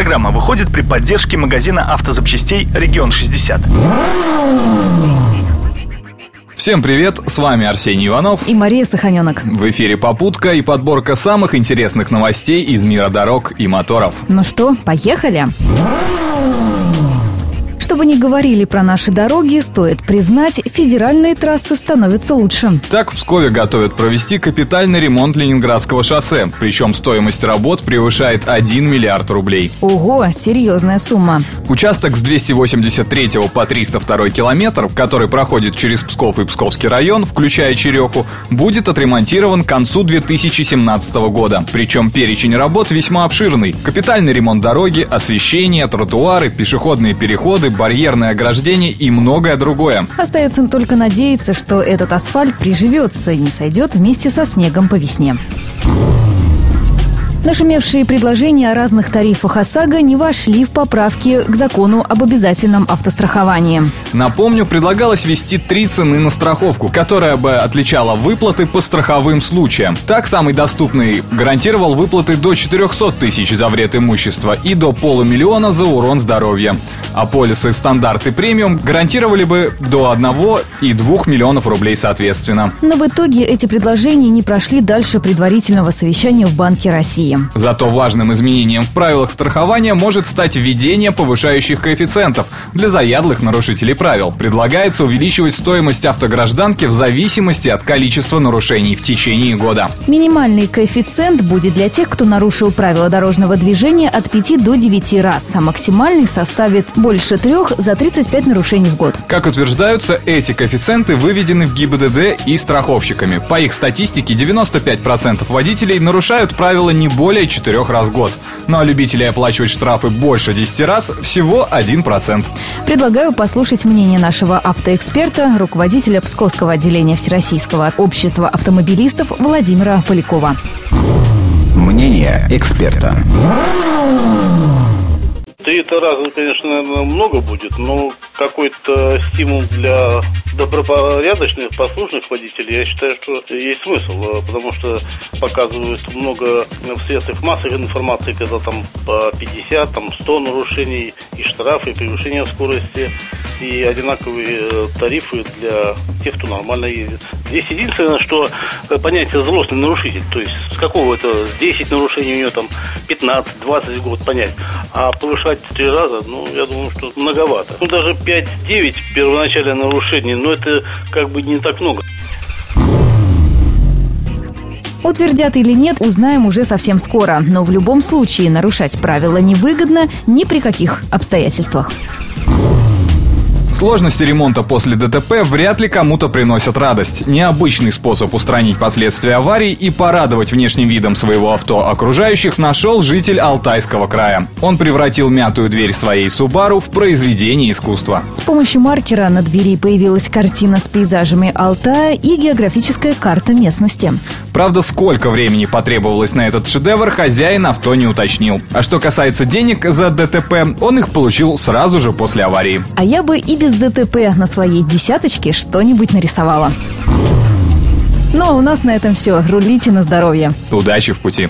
Программа выходит при поддержке магазина автозапчастей «Регион 60». Всем привет, с вами Арсений Иванов и Мария Саханенок. В эфире «Попутка» и подборка самых интересных новостей из мира дорог и моторов. Ну что, поехали? Чтобы не говорили про наши дороги, стоит признать, федеральные трассы становятся лучше. Так в Пскове готовят провести капитальный ремонт Ленинградского шоссе. Причем стоимость работ превышает 1 миллиард рублей. Ого, серьезная сумма. Участок с 283 по 302 километр, который проходит через Псков и Псковский район, включая Череху, будет отремонтирован к концу 2017 года. Причем перечень работ весьма обширный. Капитальный ремонт дороги, освещение, тротуары, пешеходные переходы, барьерное ограждение и многое другое. Остается только надеяться, что этот асфальт приживется и не сойдет вместе со снегом по весне. Нашумевшие предложения о разных тарифах ОСАГО не вошли в поправки к закону об обязательном автостраховании. Напомню, предлагалось ввести три цены на страховку, которая бы отличала выплаты по страховым случаям. Так, самый доступный гарантировал выплаты до 400 тысяч за вред имущества и до полумиллиона за урон здоровья. А полисы стандарт и премиум гарантировали бы до 1 и 2 миллионов рублей соответственно. Но в итоге эти предложения не прошли дальше предварительного совещания в Банке России. Зато важным изменением в правилах страхования может стать введение повышающих коэффициентов для заядлых нарушителей правил. Предлагается увеличивать стоимость автогражданки в зависимости от количества нарушений в течение года. Минимальный коэффициент будет для тех, кто нарушил правила дорожного движения от 5 до 9 раз, а максимальный составит больше трех за 35 нарушений в год. Как утверждаются, эти коэффициенты выведены в ГИБДД и страховщиками. По их статистике, 95% водителей нарушают правила не более 4 раз в год. Ну а любителей оплачивать штрафы больше 10 раз всего 1%. Предлагаю послушать мнение нашего автоэксперта, руководителя Псковского отделения Всероссийского общества автомобилистов Владимира Полякова. Мнение эксперта. Три-то раза, конечно, много будет, но какой-то стимул для добропорядочных, послушных водителей, я считаю, что есть смысл, э, потому что показывают много в средствах массовой информации, когда там по 50, там 100 нарушений и штрафы, и превышение скорости и одинаковые э, тарифы для тех, кто нормально ездит. Здесь единственное, что э, понятие взрослый нарушитель, то есть с какого это, с 10 нарушений у него там 15-20 год понять, а повышать в три раза, ну, я думаю, что многовато. Ну, даже 5-9 первоначальное нарушение, но это как бы не так много. Утвердят или нет, узнаем уже совсем скоро. Но в любом случае нарушать правила невыгодно ни при каких обстоятельствах. Сложности ремонта после ДТП вряд ли кому-то приносят радость. Необычный способ устранить последствия аварии и порадовать внешним видом своего авто окружающих нашел житель Алтайского края. Он превратил мятую дверь своей Субару в произведение искусства. С помощью маркера на двери появилась картина с пейзажами Алтая и географическая карта местности. Правда, сколько времени потребовалось на этот шедевр, хозяин авто не уточнил. А что касается денег за ДТП, он их получил сразу же после аварии. А я бы и без без ДТП на своей десяточке что-нибудь нарисовала. Ну а у нас на этом все. Рулите на здоровье. Удачи в пути.